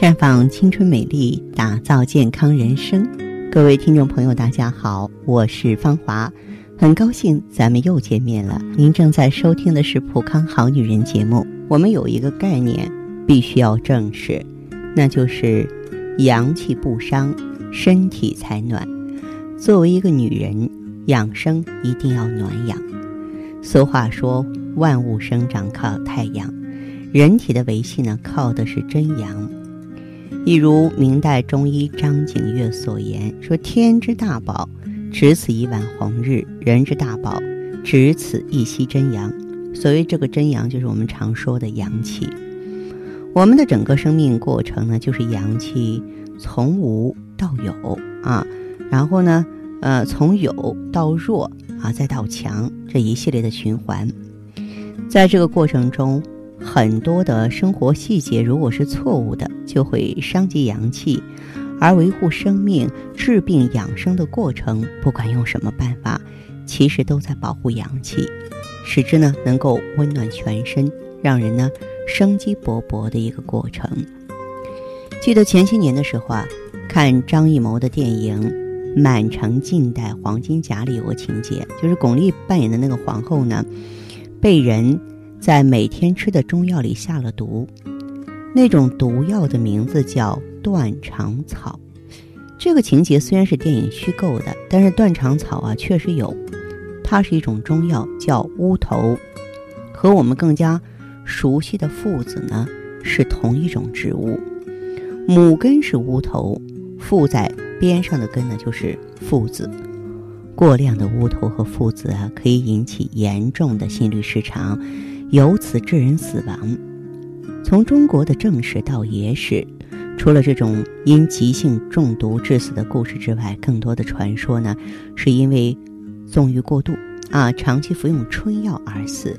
绽放青春美丽，打造健康人生。各位听众朋友，大家好，我是芳华，很高兴咱们又见面了。您正在收听的是《普康好女人》节目。我们有一个概念必须要正视，那就是阳气不伤，身体才暖。作为一个女人，养生一定要暖养。俗话说，万物生长靠太阳，人体的维系呢，靠的是真阳。一如明代中医张景岳所言说：“天之大宝，只此一碗红日；人之大宝，只此一息真阳。”所谓这个真阳，就是我们常说的阳气。我们的整个生命过程呢，就是阳气从无到有啊，然后呢，呃，从有到弱啊，再到强，这一系列的循环。在这个过程中，很多的生活细节，如果是错误的，就会伤及阳气；而维护生命、治病养生的过程，不管用什么办法，其实都在保护阳气，使之呢能够温暖全身，让人呢生机勃勃的一个过程。记得前些年的时候啊，看张艺谋的电影《满城尽带黄金甲》里有个情节，就是巩俐扮演的那个皇后呢，被人。在每天吃的中药里下了毒，那种毒药的名字叫断肠草。这个情节虽然是电影虚构的，但是断肠草啊确实有，它是一种中药，叫乌头，和我们更加熟悉的附子呢是同一种植物。母根是乌头，附在边上的根呢就是附子。过量的乌头和附子啊，可以引起严重的心律失常。由此致人死亡。从中国的正史到野史，除了这种因急性中毒致死的故事之外，更多的传说呢，是因为纵欲过度啊，长期服用春药而死。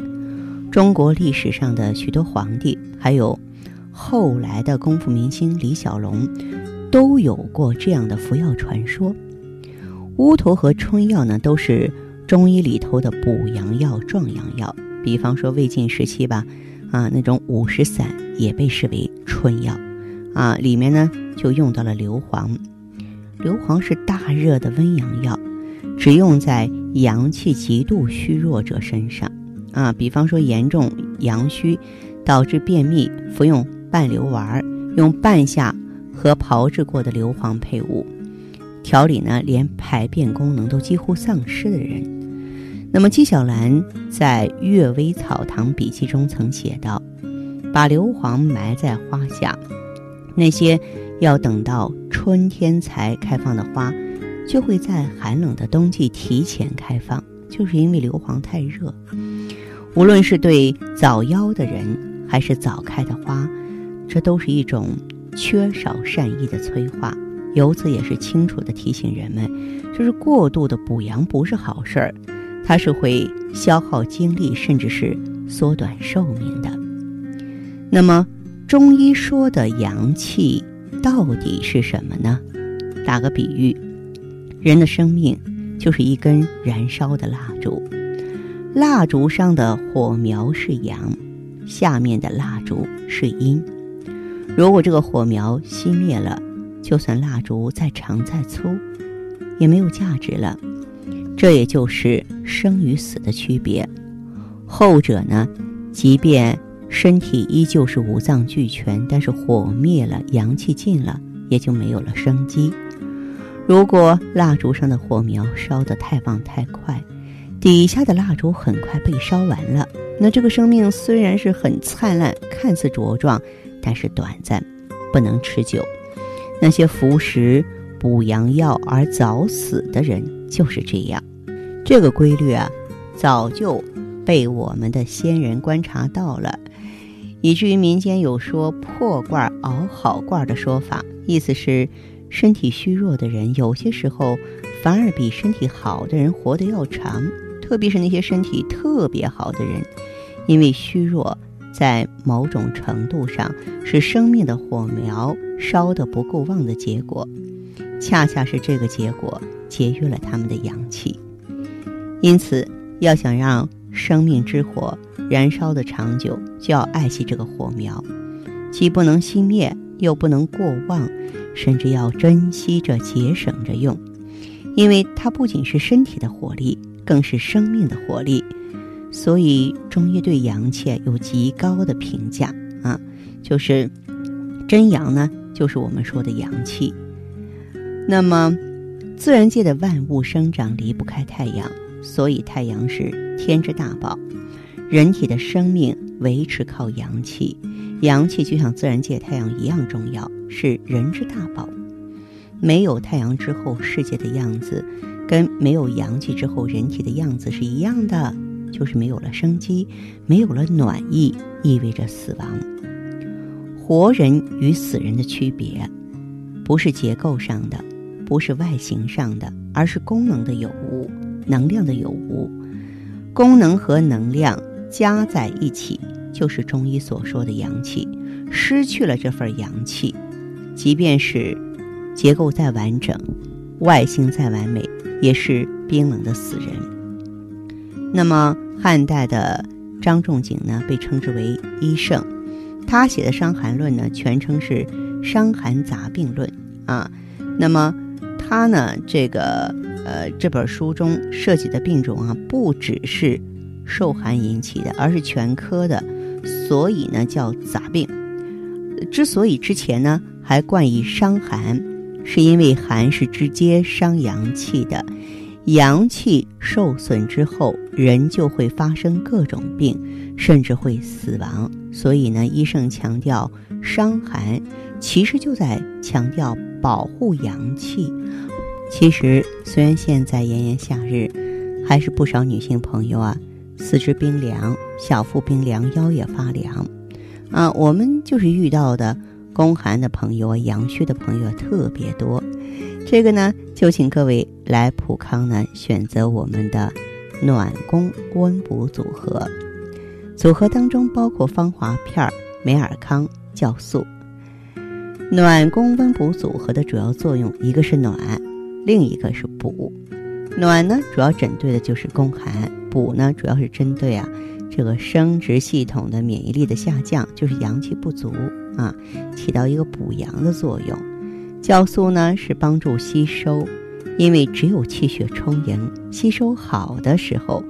中国历史上的许多皇帝，还有后来的功夫明星李小龙，都有过这样的服药传说。乌头和春药呢，都是中医里头的补阳药、壮阳药。比方说魏晋时期吧，啊，那种五石散也被视为春药，啊，里面呢就用到了硫磺。硫磺是大热的温阳药，只用在阳气极度虚弱者身上，啊，比方说严重阳虚导致便秘，服用半硫丸，用半夏和炮制过的硫磺配伍调理呢，连排便功能都几乎丧失的人。那么纪晓岚在《阅微草堂笔记》中曾写道：“把硫磺埋在花下，那些要等到春天才开放的花，就会在寒冷的冬季提前开放，就是因为硫磺太热。无论是对早夭的人，还是早开的花，这都是一种缺少善意的催化。由此也是清楚地提醒人们，就是过度的补阳不是好事儿。”它是会消耗精力，甚至是缩短寿命的。那么，中医说的阳气到底是什么呢？打个比喻，人的生命就是一根燃烧的蜡烛，蜡烛上的火苗是阳，下面的蜡烛是阴。如果这个火苗熄灭了，就算蜡烛再长再粗，也没有价值了。这也就是生与死的区别，后者呢，即便身体依旧是五脏俱全，但是火灭了，阳气尽了，也就没有了生机。如果蜡烛上的火苗烧得太旺太快，底下的蜡烛很快被烧完了，那这个生命虽然是很灿烂，看似茁壮，但是短暂，不能持久。那些服食补阳药而早死的人就是这样。这个规律啊，早就被我们的先人观察到了，以至于民间有说破罐熬好罐的说法，意思是身体虚弱的人有些时候反而比身体好的人活得要长，特别是那些身体特别好的人，因为虚弱在某种程度上是生命的火苗烧得不够旺的结果，恰恰是这个结果节约了他们的阳气。因此，要想让生命之火燃烧的长久，就要爱惜这个火苗，既不能熄灭，又不能过旺，甚至要珍惜着、节省着用，因为它不仅是身体的活力，更是生命的活力。所以中医对阳气有极高的评价啊，就是真阳呢，就是我们说的阳气。那么，自然界的万物生长离不开太阳，所以太阳是天之大宝。人体的生命维持靠阳气，阳气就像自然界太阳一样重要，是人之大宝。没有太阳之后，世界的样子跟没有阳气之后人体的样子是一样的，就是没有了生机，没有了暖意，意味着死亡。活人与死人的区别，不是结构上的。不是外形上的，而是功能的有无，能量的有无。功能和能量加在一起，就是中医所说的阳气。失去了这份阳气，即便是结构再完整，外形再完美，也是冰冷的死人。那么汉代的张仲景呢，被称之为医圣，他写的《伤寒论》呢，全称是《伤寒杂病论》啊。那么他呢，这个呃，这本书中涉及的病种啊，不只是受寒引起的，而是全科的，所以呢叫杂病。之所以之前呢还冠以伤寒，是因为寒是直接伤阳气的，阳气受损之后，人就会发生各种病，甚至会死亡。所以呢，医生强调伤寒，其实就在强调。保护阳气。其实，虽然现在炎炎夏日，还是不少女性朋友啊，四肢冰凉、小腹冰凉、腰也发凉。啊，我们就是遇到的宫寒的朋友啊，阳虚的朋友特别多。这个呢，就请各位来普康呢，选择我们的暖宫温补组合。组合当中包括芳华片、美尔康、酵素。暖宫温补组合的主要作用，一个是暖，另一个是补。暖呢，主要针对的就是宫寒；补呢，主要是针对啊这个生殖系统的免疫力的下降，就是阳气不足啊，起到一个补阳的作用。酵素呢是帮助吸收，因为只有气血充盈、吸收好的时候，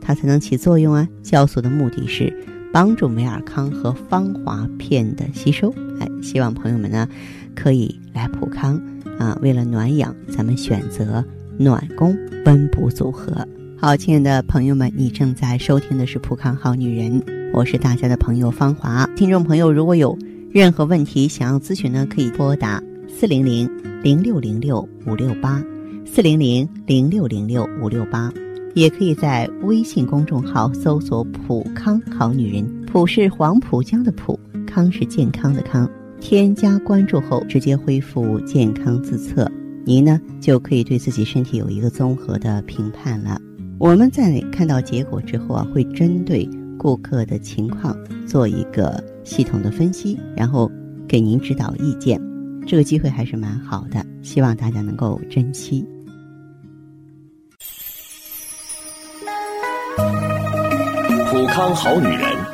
它才能起作用啊。酵素的目的是。帮助美尔康和芳华片的吸收，哎，希望朋友们呢可以来普康啊。为了暖养，咱们选择暖宫温补组合。好，亲爱的朋友们，你正在收听的是普康好女人，我是大家的朋友芳华。听众朋友，如果有任何问题想要咨询呢，可以拨打四零零零六零六五六八四零零零六零六五六八。也可以在微信公众号搜索“普康好女人”，普是黄浦江的浦，康是健康的康。添加关注后，直接恢复健康自测，您呢就可以对自己身体有一个综合的评判了。我们在看到结果之后啊，会针对顾客的情况做一个系统的分析，然后给您指导意见。这个机会还是蛮好的，希望大家能够珍惜。普康好女人，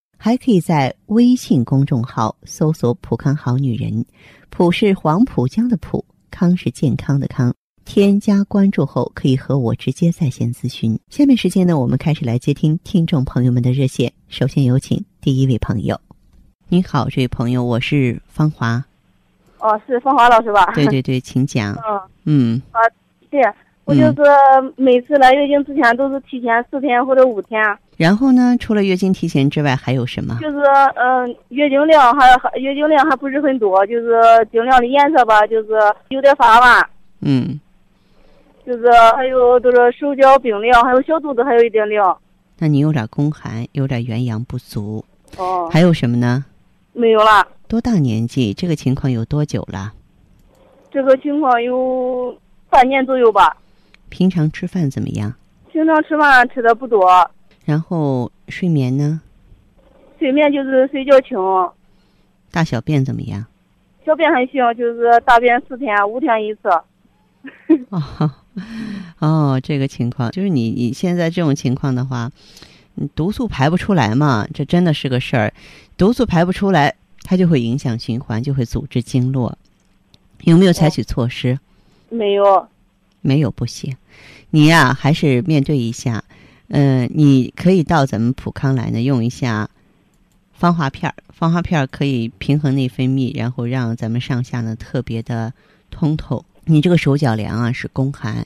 还可以在微信公众号搜索“浦康好女人”，浦是黄浦江的浦，康是健康的康。添加关注后，可以和我直接在线咨询。下面时间呢，我们开始来接听听众朋友们的热线。首先有请第一位朋友。你好，这位朋友，我是芳华。哦，是芳华老师吧？对对对，请讲。嗯。嗯。啊，对，我就是每次来月经之前都是提前四天或者五天。然后呢，除了月经提前之外，还有什么？就是嗯，月经量还还月经量还不是很多，就是经量的颜色吧，就是有点发暗。嗯。就是还有就是手脚冰凉，还有小肚子还有一点凉。那你有点宫寒，有点元阳不足。哦。还有什么呢？没有了。多大年纪？这个情况有多久了？这个情况有半年左右吧。平常吃饭怎么样？平常吃饭吃的不多。然后睡眠呢？睡眠就是睡觉轻。大小便怎么样？小便还行，就是大便四天五天一次。哦，哦，这个情况就是你你现在这种情况的话，毒素排不出来嘛，这真的是个事儿。毒素排不出来，它就会影响循环，就会阻滞经络。有没有采取措施？没有，没有不行。你呀，还是面对一下。嗯，你可以到咱们普康来呢，用一下芳华片儿。芳华片儿可以平衡内分泌，然后让咱们上下呢特别的通透。你这个手脚凉啊，是宫寒。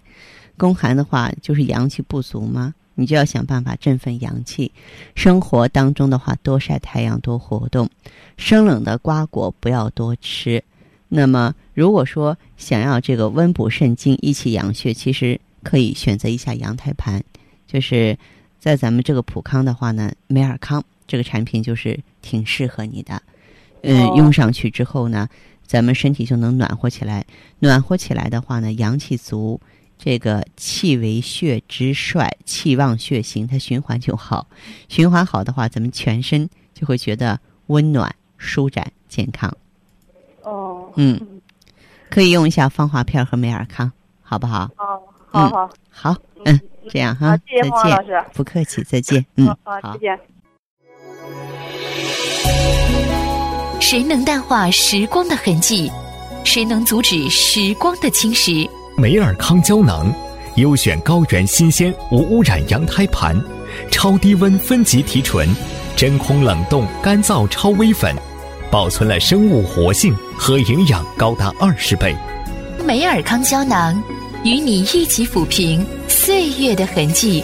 宫寒的话，就是阳气不足嘛，你就要想办法振奋阳气。生活当中的话，多晒太阳，多活动。生冷的瓜果不要多吃。那么，如果说想要这个温补肾精、益气养血，其实可以选择一下羊胎盘。就是在咱们这个普康的话呢，美尔康这个产品就是挺适合你的。嗯，用上去之后呢。咱们身体就能暖和起来，暖和起来的话呢，阳气足，这个气为血之帅，气旺血行，它循环就好。循环好的话，咱们全身就会觉得温暖、舒展、健康。哦，嗯，可以用一下芳华片和美尔康，好不好？哦，好好好，嗯，这样哈，再见，不客气，再见，嗯，好，再见。谁能淡化时光的痕迹？谁能阻止时光的侵蚀？美尔康胶囊，优选高原新鲜无污染羊胎盘，超低温分级提纯，真空冷冻干燥超微粉，保存了生物活性和营养高达二十倍。美尔康胶囊，与你一起抚平岁月的痕迹。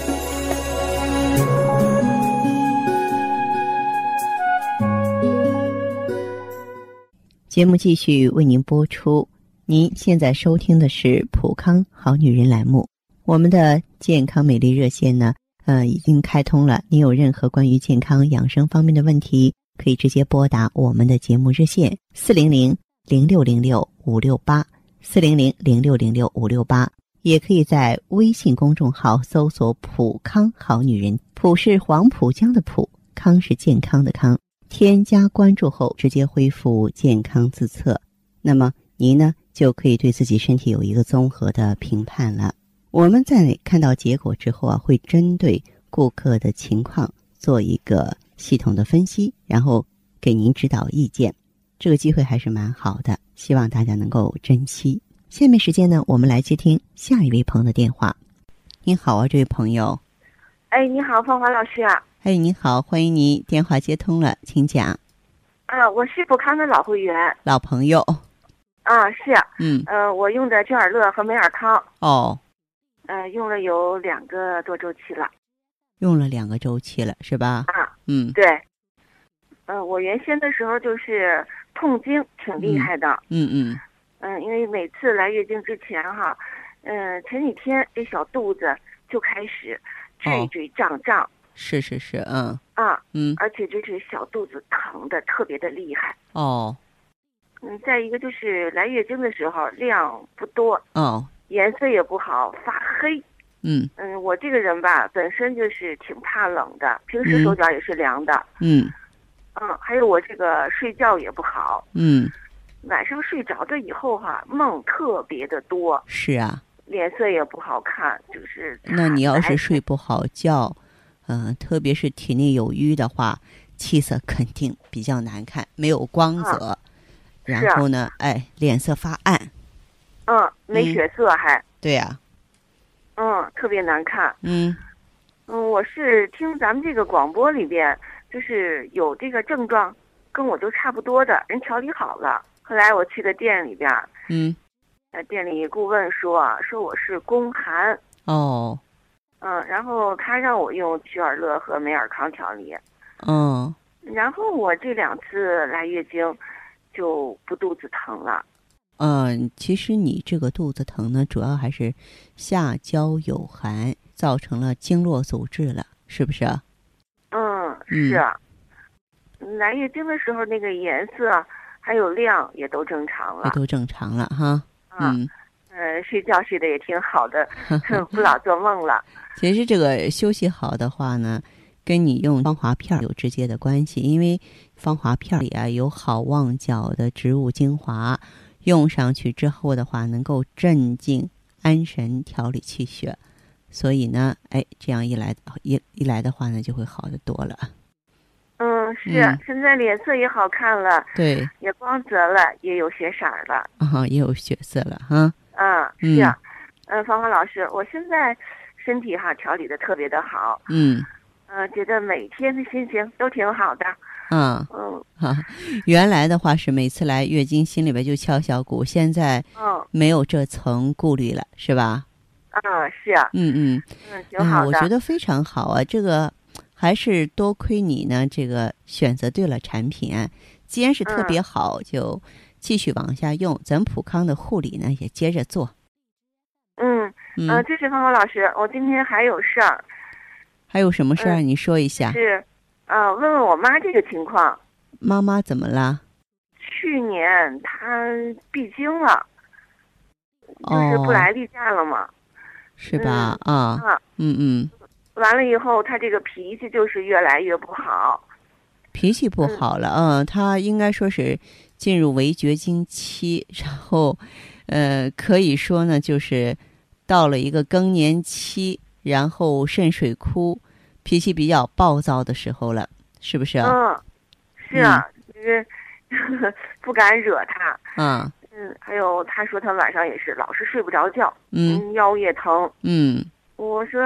节目继续为您播出。您现在收听的是《普康好女人》栏目。我们的健康美丽热线呢，呃，已经开通了。您有任何关于健康养生方面的问题，可以直接拨打我们的节目热线四零零零六零六五六八四零零零六零六五六八，也可以在微信公众号搜索“普康好女人”，普是黄浦江的浦，康是健康的康。添加关注后，直接恢复健康自测，那么您呢就可以对自己身体有一个综合的评判了。我们在看到结果之后啊，会针对顾客的情况做一个系统的分析，然后给您指导意见。这个机会还是蛮好的，希望大家能够珍惜。下面时间呢，我们来接听下一位朋友的电话。您好啊，这位朋友。哎，你好，芳华老师啊。哎，你好，欢迎您，电话接通了，请讲。啊，我是普康的老会员，老朋友。啊，是。嗯。呃，我用的珍尔乐和美尔康。哦。呃，用了有两个多周期了。用了两个周期了，是吧？啊。嗯。对。呃，我原先的时候就是痛经挺厉害的。嗯嗯。嗯，因为每次来月经之前哈，嗯，前几天这小肚子就开始坠坠胀胀。是是是，嗯啊，嗯，而且就是小肚子疼的特别的厉害哦，嗯，再一个就是来月经的时候量不多哦，颜色也不好，发黑，嗯嗯，我这个人吧本身就是挺怕冷的，平时手脚也是凉的，嗯嗯，还有我这个睡觉也不好，嗯，晚上睡着了以后哈梦特别的多，是啊，脸色也不好看，就是那你要是睡不好觉。嗯，特别是体内有瘀的话，气色肯定比较难看，没有光泽。然后呢，哎，脸色发暗。嗯，没血色还。对呀。嗯，特别难看。嗯。嗯，我是听咱们这个广播里边，就是有这个症状，跟我都差不多的人调理好了。后来我去的店里边，嗯，呃，店里顾问说啊，说我是宫寒。哦。嗯，然后他让我用曲尔乐和美尔康调理。嗯。然后我这两次来月经，就不肚子疼了。嗯，其实你这个肚子疼呢，主要还是下焦有寒，造成了经络阻滞了，是不是？嗯，是啊。来月经的时候，那个颜色还有量也都正常了，也都正常了哈。嗯，呃，睡觉睡得也挺好的，不老做梦了。其实这个休息好的话呢，跟你用芳华片有直接的关系，因为芳华片里啊有好望角的植物精华。用上去之后的话，能够镇静安神、调理气血，所以呢，哎，这样一来一一来的话呢，就会好的多了。嗯，是，现在脸色也好看了，对，也光泽了，也有血色了，啊，也有血色了，哈。嗯，是，嗯，芳芳老师，我现在身体哈调理的特别的好，嗯，嗯，觉得每天的心情都挺好的。嗯嗯啊，原来的话是每次来月经心里边就敲小鼓，现在嗯没有这层顾虑了，是吧？啊，是啊，嗯嗯嗯，挺好的，我觉得非常好啊。这个还是多亏你呢，这个选择对了产品。既然是特别好，就继续往下用。咱普康的护理呢也接着做。嗯嗯，这是芳芳老师，我今天还有事儿。还有什么事儿？你说一下。是。啊，问问我妈这个情况。妈妈怎么了？去年她闭经了，就是不来例假了嘛，是吧？啊，嗯嗯。完了以后，她这个脾气就是越来越不好。脾气不好了，嗯，她应该说是进入围绝经期，然后，呃，可以说呢，就是到了一个更年期，然后肾水枯。脾气比较暴躁的时候了，是不是？嗯，是啊，就是 不敢惹他。嗯嗯，还有他说他晚上也是老是睡不着觉，嗯，腰也疼。嗯，我说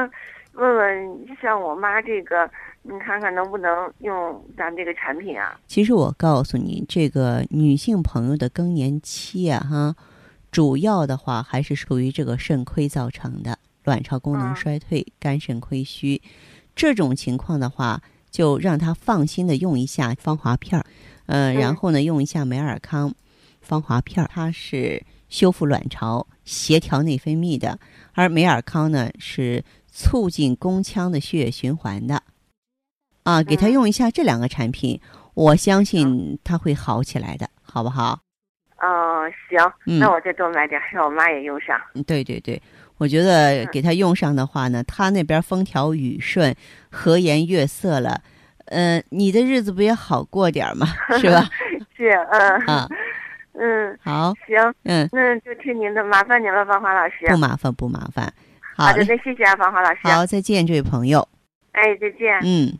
问问像我妈这个，你看看能不能用咱这个产品啊？其实我告诉你，这个女性朋友的更年期啊，哈，主要的话还是属于这个肾亏造成的，卵巢功能衰退、肝肾亏虚。这种情况的话，就让他放心的用一下芳华片儿，呃，然后呢，用一下美尔康芳华片儿，它是修复卵巢、协调内分泌的，而美尔康呢是促进宫腔的血液循环的。啊，给他用一下这两个产品，我相信他会好起来的，好不好？嗯，行，那我再多买点，让我妈也用上。对对对。我觉得给她用上的话呢，他那边风调雨顺、和颜悦色了，嗯，你的日子不也好过点吗？是吧？是，嗯啊，嗯，好，行，嗯，那就听您的，麻烦您了，芳华老师。不麻烦，不麻烦。好的，那谢谢啊，芳华老师。好，再见，这位朋友。哎，再见。嗯。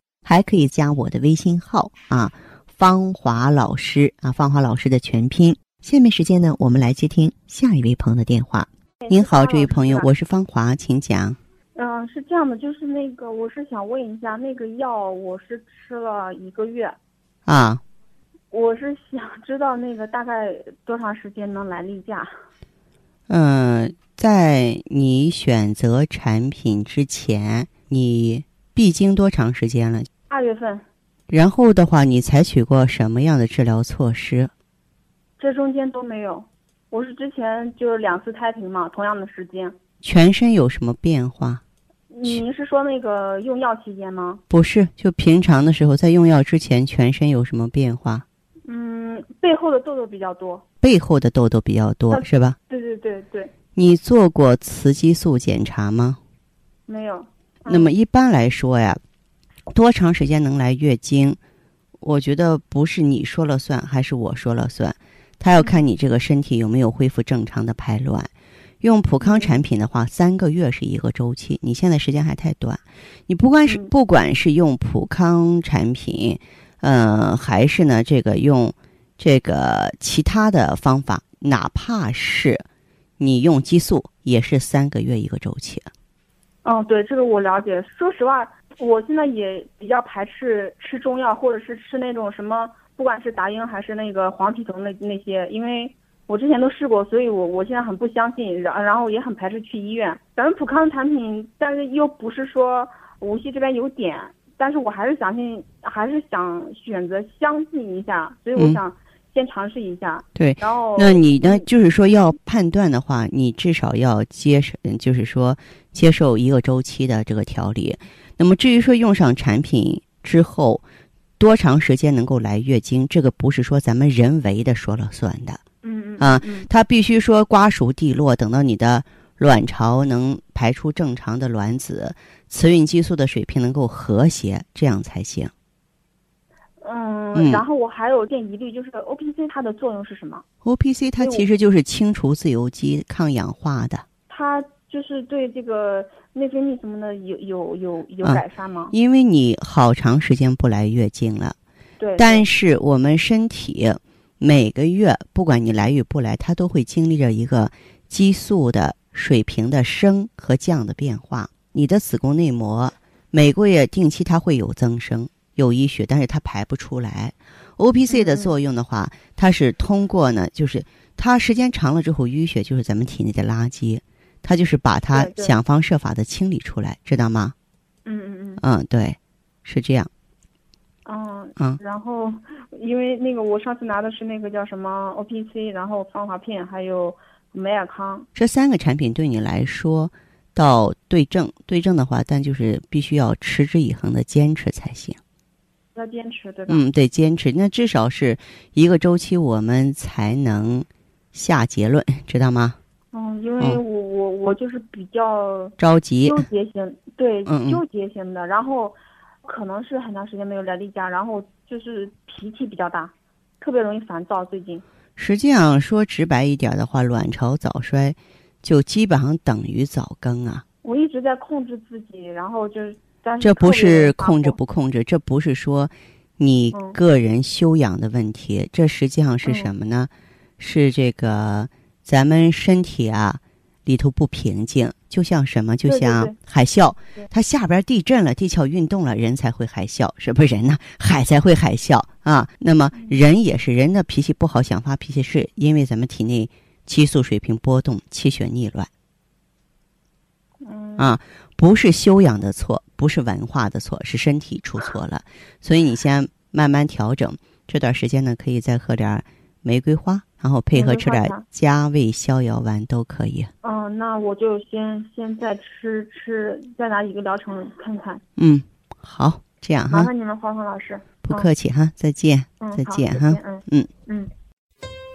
还可以加我的微信号啊，芳华老师啊，芳华老师的全拼。下面时间呢，我们来接听下一位朋友的电话。您好，这位朋友，我是芳华，请讲。嗯，是这样的，就是那个，我是想问一下，那个药我是吃了一个月。啊。我是想知道那个大概多长时间能来例假。嗯，在你选择产品之前，你闭经多长时间了？二月份。然后的话，你采取过什么样的治疗措施？这中间都没有。我是之前就是两次胎停嘛，同样的时间。全身有什么变化？您是说那个用药期间吗？不是，就平常的时候，在用药之前，全身有什么变化？嗯，背后的痘痘比较多。背后的痘痘比较多，是吧？对对对对。你做过雌激素检查吗？没有。那么一般来说呀，多长时间能来月经？我觉得不是你说了算，还是我说了算，他要看你这个身体有没有恢复正常的排卵。用普康产品的话，三个月是一个周期。你现在时间还太短，你不管是不管是用普康产品，呃，还是呢这个用这个其他的方法，哪怕是你用激素，也是三个月一个周期。嗯，对，这个我了解。说实话，我现在也比较排斥吃中药，或者是吃那种什么，不管是达英还是那个黄体酮那那些，因为。我之前都试过，所以我我现在很不相信，然然后也很排斥去医院。咱们普康产品，但是又不是说无锡这边有点，但是我还是相信，还是想选择相信一下，所以我想先尝试一下。对，然后那你呢？就是说要判断的话，你至少要接受，就是说接受一个周期的这个调理。那么至于说用上产品之后多长时间能够来月经，这个不是说咱们人为的说了算的。嗯嗯啊，它必须说瓜熟蒂落，等到你的卵巢能排出正常的卵子，雌孕激素的水平能够和谐，这样才行。嗯，然后我还有点疑虑，就是 O P C 它的作用是什么？O P C 它其实就是清除自由基、抗氧化的。它就是对这个内分泌什么的有有有有改善吗？因为你好长时间不来月经了。对。但是我们身体。每个月，不管你来与不来，它都会经历着一个激素的水平的升和降的变化。你的子宫内膜每个月定期它会有增生、有淤血，但是它排不出来。O P C 的作用的话，它是通过呢，就是它时间长了之后，淤血就是咱们体内的垃圾，它就是把它想方设法的清理出来，知道吗？嗯嗯嗯。嗯，对，是这样。嗯嗯，然后因为那个我上次拿的是那个叫什么 O P C，然后芳华片还有美尔康这三个产品对你来说，到对症对症的话，但就是必须要持之以恒的坚持才行。要坚持对吧？嗯，对，坚持。那至少是一个周期，我们才能下结论，知道吗？嗯，因为我我我就是比较着急，纠结型，对，纠结型的，然后。可能是很长时间没有来例假，然后就是脾气比较大，特别容易烦躁。最近，实际上说直白一点的话，卵巢早衰就基本上等于早更啊。我一直在控制自己，然后就是这不是控制不控制，这不是说你个人修养的问题，这实际上是什么呢？是这个咱们身体啊。里头不平静，就像什么？就像海啸，它下边地震了，地壳运动了，人才会海啸，是不是人呢？海才会海啸啊。那么人也是，人的脾气不好，想发脾气，是因为咱们体内激素水平波动，气血逆乱。嗯啊，不是修养的错，不是文化的错，是身体出错了。所以你先慢慢调整，这段时间呢，可以再喝点玫瑰花。然后配合吃点加味逍遥丸都可以。嗯，那我就先先再吃吃，再拿一个疗程看看。嗯，好，这样哈。麻烦你们，黄黄老师。不客气哈，再见。嗯，再见哈。嗯嗯嗯。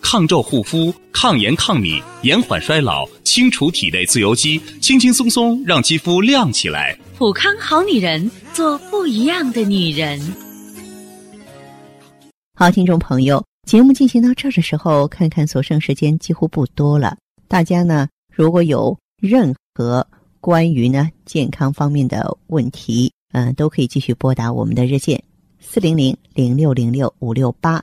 抗皱护肤，抗炎抗敏，延缓衰老，清除体内自由基，轻轻松松让肌肤亮起来。普康好女人，做不一样的女人。好，听众朋友。节目进行到这儿的时候，看看所剩时间几乎不多了。大家呢，如果有任何关于呢健康方面的问题，嗯，都可以继续拨打我们的热线四零零零六零六五六八